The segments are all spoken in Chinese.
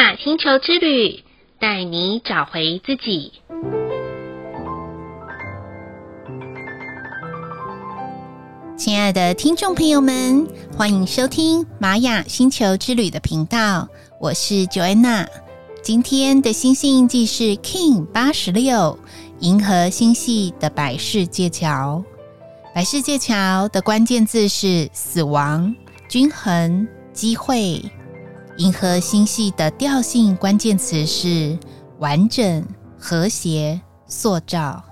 雅星球之旅，带你找回自己。亲爱的听众朋友们，欢迎收听玛雅星球之旅的频道，我是 Joanna。今天的星系印记是 King 八十六，银河星系的百世界桥。百世界桥的关键字是死亡、均衡、机会。银河星系的调性关键词是完整、和谐、塑造。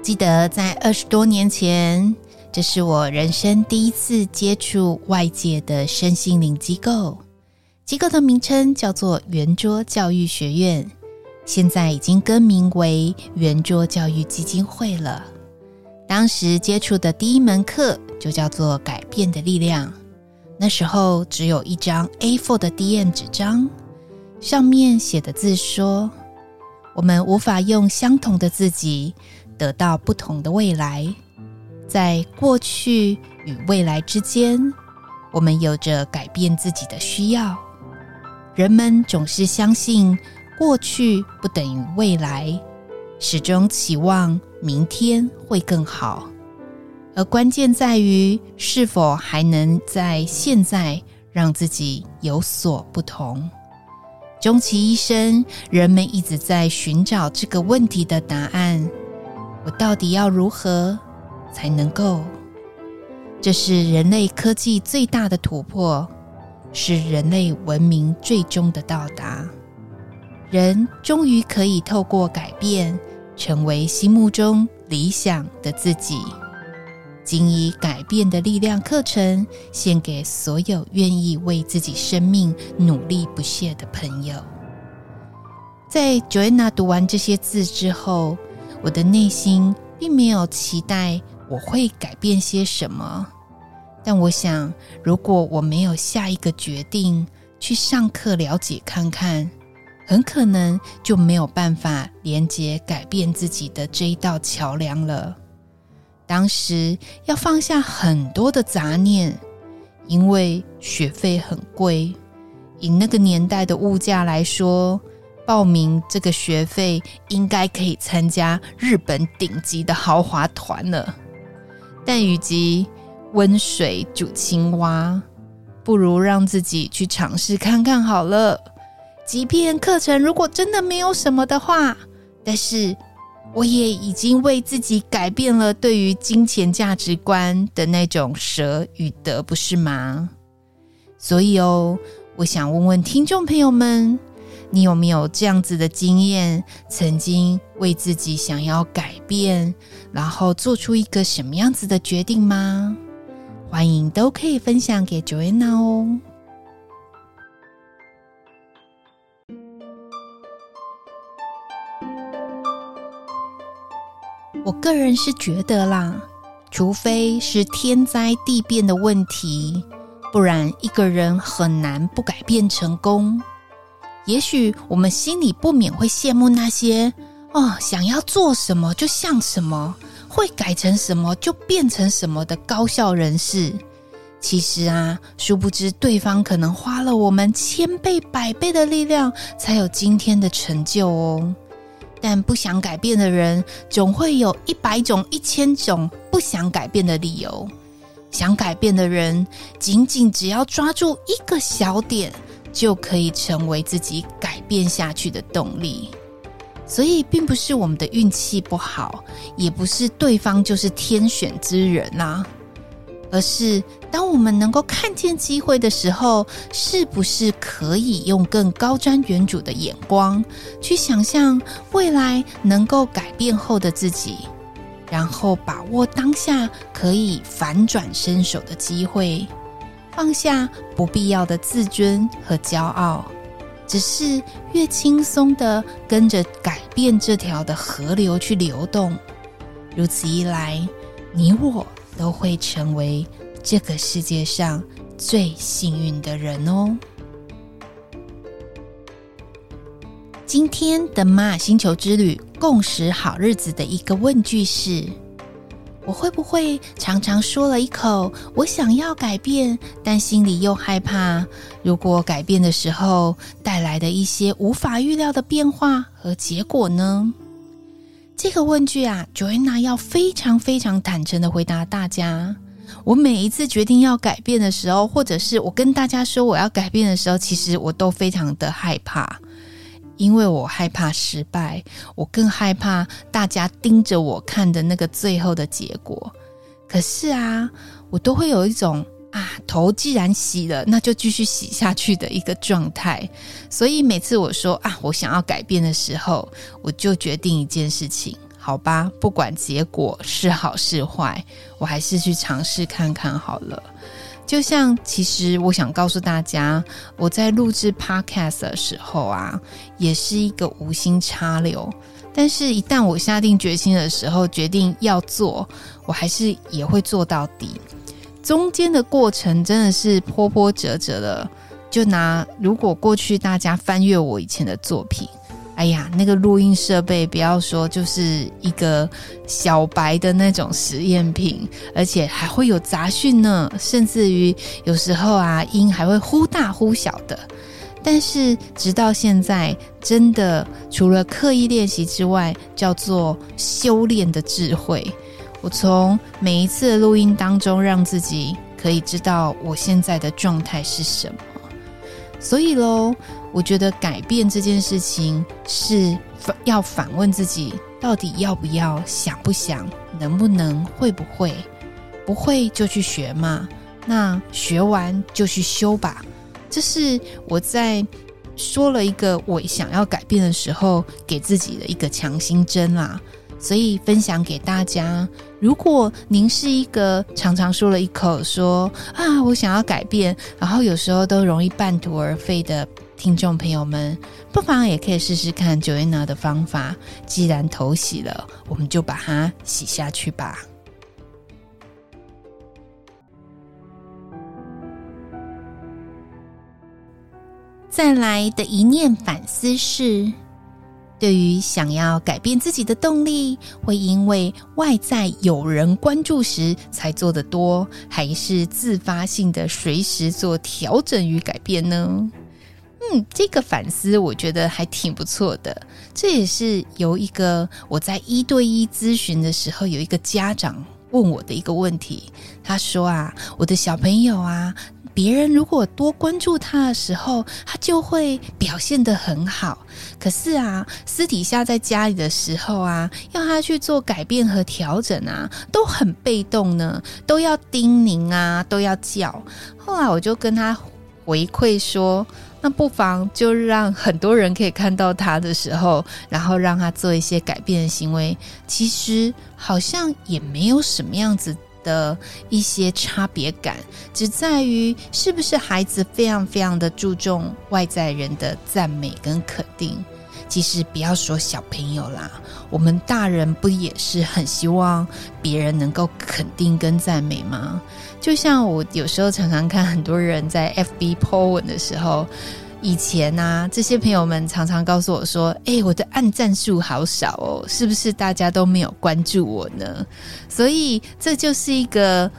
记得在二十多年前，这是我人生第一次接触外界的身心灵机构。机构的名称叫做圆桌教育学院，现在已经更名为圆桌教育基金会了。当时接触的第一门课就叫做“改变的力量”。那时候只有一张 A4 的 DM 纸张，上面写的字说：“我们无法用相同的自己。”得到不同的未来，在过去与未来之间，我们有着改变自己的需要。人们总是相信过去不等于未来，始终期望明天会更好。而关键在于是否还能在现在让自己有所不同。终其一生，人们一直在寻找这个问题的答案。我到底要如何才能够？这是人类科技最大的突破，是人类文明最终的到达。人终于可以透过改变，成为心目中理想的自己。仅以改变的力量课程，献给所有愿意为自己生命努力不懈的朋友。在 Joanna 读完这些字之后，我的内心并没有期待我会改变些什么，但我想，如果我没有下一个决定去上课了解看看，很可能就没有办法连接改变自己的这一道桥梁了。当时要放下很多的杂念，因为学费很贵，以那个年代的物价来说。报名这个学费应该可以参加日本顶级的豪华团了，但与其温水煮青蛙，不如让自己去尝试看看好了。即便课程如果真的没有什么的话，但是我也已经为自己改变了对于金钱价值观的那种舍与得，不是吗？所以哦，我想问问听众朋友们。你有没有这样子的经验？曾经为自己想要改变，然后做出一个什么样子的决定吗？欢迎都可以分享给 Joanna 哦。我个人是觉得啦，除非是天灾地变的问题，不然一个人很难不改变成功。也许我们心里不免会羡慕那些哦，想要做什么就像什么，会改成什么就变成什么的高效人士。其实啊，殊不知对方可能花了我们千倍、百倍的力量，才有今天的成就哦。但不想改变的人，总会有一百种、一千种不想改变的理由。想改变的人，仅仅只要抓住一个小点。就可以成为自己改变下去的动力，所以并不是我们的运气不好，也不是对方就是天选之人呐，而是当我们能够看见机会的时候，是不是可以用更高瞻远瞩的眼光去想象未来能够改变后的自己，然后把握当下可以反转身手的机会。放下不必要的自尊和骄傲，只是越轻松的跟着改变这条的河流去流动。如此一来，你我都会成为这个世界上最幸运的人哦。今天的玛雅星球之旅共识好日子的一个问句是：我会不会常常说了一口我想要改变，但心里又害怕，如果改变的时候带来的一些无法预料的变化和结果呢？这个问句啊，Joanna 要非常非常坦诚的回答大家。我每一次决定要改变的时候，或者是我跟大家说我要改变的时候，其实我都非常的害怕。因为我害怕失败，我更害怕大家盯着我看的那个最后的结果。可是啊，我都会有一种啊，头既然洗了，那就继续洗下去的一个状态。所以每次我说啊，我想要改变的时候，我就决定一件事情，好吧，不管结果是好是坏，我还是去尝试看看好了。就像，其实我想告诉大家，我在录制 Podcast 的时候啊，也是一个无心插柳。但是，一旦我下定决心的时候，决定要做，我还是也会做到底。中间的过程真的是波波折折的。就拿如果过去大家翻阅我以前的作品。哎呀，那个录音设备不要说，就是一个小白的那种实验品，而且还会有杂讯呢，甚至于有时候啊，音还会忽大忽小的。但是直到现在，真的除了刻意练习之外，叫做修炼的智慧。我从每一次的录音当中，让自己可以知道我现在的状态是什么。所以喽。我觉得改变这件事情是要反问自己，到底要不要、想不想、能不能、会不会？不会就去学嘛，那学完就去修吧。这是我在说了一个我想要改变的时候，给自己的一个强心针啦。所以分享给大家，如果您是一个常常说了一口说啊，我想要改变，然后有时候都容易半途而废的。听众朋友们，不妨也可以试试看 Joanna 的方法。既然头洗了，我们就把它洗下去吧。再来的一念反思是：对于想要改变自己的动力，会因为外在有人关注时才做得多，还是自发性的随时做调整与改变呢？嗯，这个反思我觉得还挺不错的。这也是由一个我在一对一咨询的时候，有一个家长问我的一个问题。他说啊，我的小朋友啊，别人如果多关注他的时候，他就会表现得很好。可是啊，私底下在家里的时候啊，要他去做改变和调整啊，都很被动呢，都要叮咛啊，都要叫。后来我就跟他回馈说。那不妨就让很多人可以看到他的时候，然后让他做一些改变的行为。其实好像也没有什么样子的一些差别感，只在于是不是孩子非常非常的注重外在人的赞美跟肯定。其实不要说小朋友啦，我们大人不也是很希望别人能够肯定跟赞美吗？就像我有时候常常看很多人在 FB po 文的时候，以前啊，这些朋友们常常告诉我说：“诶，我的按赞数好少哦，是不是大家都没有关注我呢？”所以这就是一个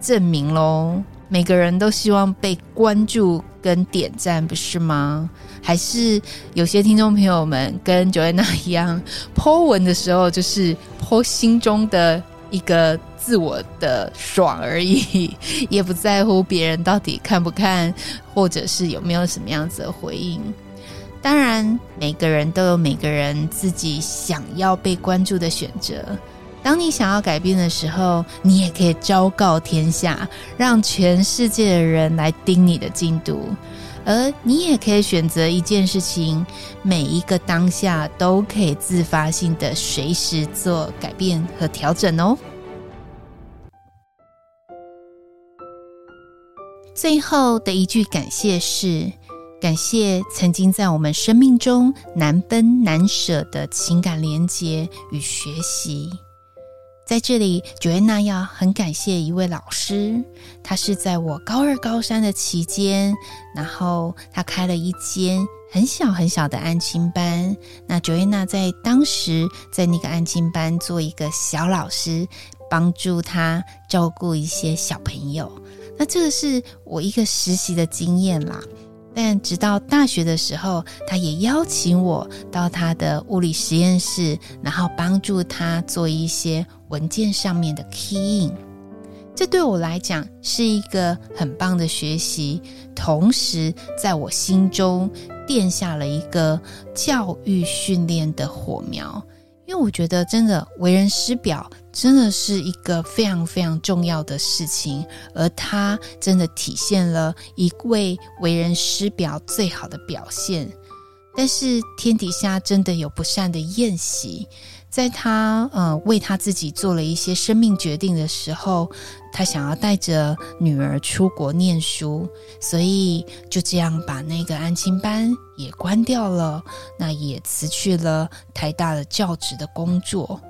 证明喽。每个人都希望被关注跟点赞，不是吗？还是有些听众朋友们跟 Joanna 一样，po 文的时候就是 po 心中的一个自我的爽而已，也不在乎别人到底看不看，或者是有没有什么样子的回应。当然，每个人都有每个人自己想要被关注的选择。当你想要改变的时候，你也可以昭告天下，让全世界的人来盯你的进度。而你也可以选择一件事情，每一个当下都可以自发性的随时做改变和调整哦。最后的一句感谢是：感谢曾经在我们生命中难分难舍的情感连结与学习。在这里，Joanna 要很感谢一位老师，他是在我高二、高三的期间，然后他开了一间很小很小的安亲班。那 Joanna 在当时在那个安亲班做一个小老师，帮助他照顾一些小朋友。那这个是我一个实习的经验啦。但直到大学的时候，他也邀请我到他的物理实验室，然后帮助他做一些文件上面的 key in。这对我来讲是一个很棒的学习，同时在我心中奠下了一个教育训练的火苗。因为我觉得，真的为人师表真的是一个非常非常重要的事情，而它真的体现了一位为人师表最好的表现。但是天底下真的有不善的宴席。在他呃为他自己做了一些生命决定的时候，他想要带着女儿出国念书，所以就这样把那个安亲班也关掉了，那也辞去了台大的教职的工作。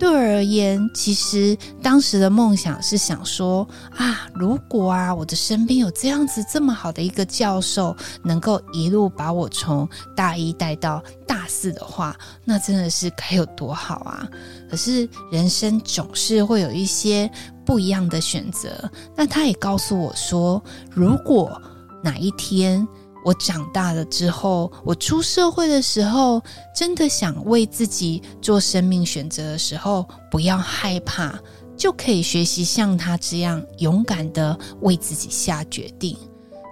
对我而言，其实当时的梦想是想说啊，如果啊我的身边有这样子这么好的一个教授，能够一路把我从大一带到大四的话，那真的是该有多好啊！可是人生总是会有一些不一样的选择。那他也告诉我说，如果哪一天，我长大了之后，我出社会的时候，真的想为自己做生命选择的时候，不要害怕，就可以学习像他这样勇敢的为自己下决定。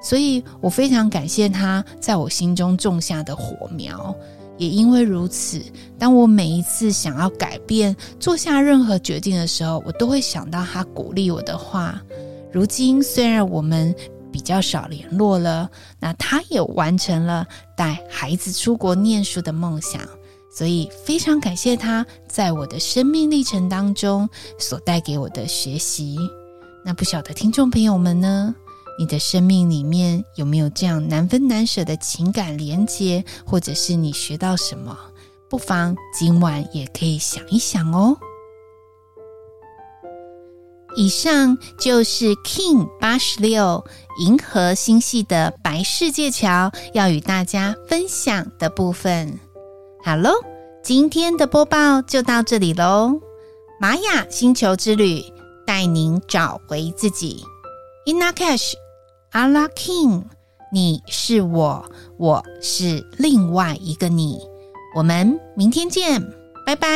所以我非常感谢他在我心中种下的火苗。也因为如此，当我每一次想要改变、做下任何决定的时候，我都会想到他鼓励我的话。如今虽然我们比较少联络了，那他也完成了带孩子出国念书的梦想，所以非常感谢他在我的生命历程当中所带给我的学习。那不晓得听众朋友们呢，你的生命里面有没有这样难分难舍的情感连接，或者是你学到什么？不妨今晚也可以想一想哦。以上就是 King 八十六银河星系的白世界桥要与大家分享的部分。好喽，今天的播报就到这里喽。玛雅星球之旅带您找回自己。Inna Cash Ala King，你是我，我是另外一个你。我们明天见，拜拜。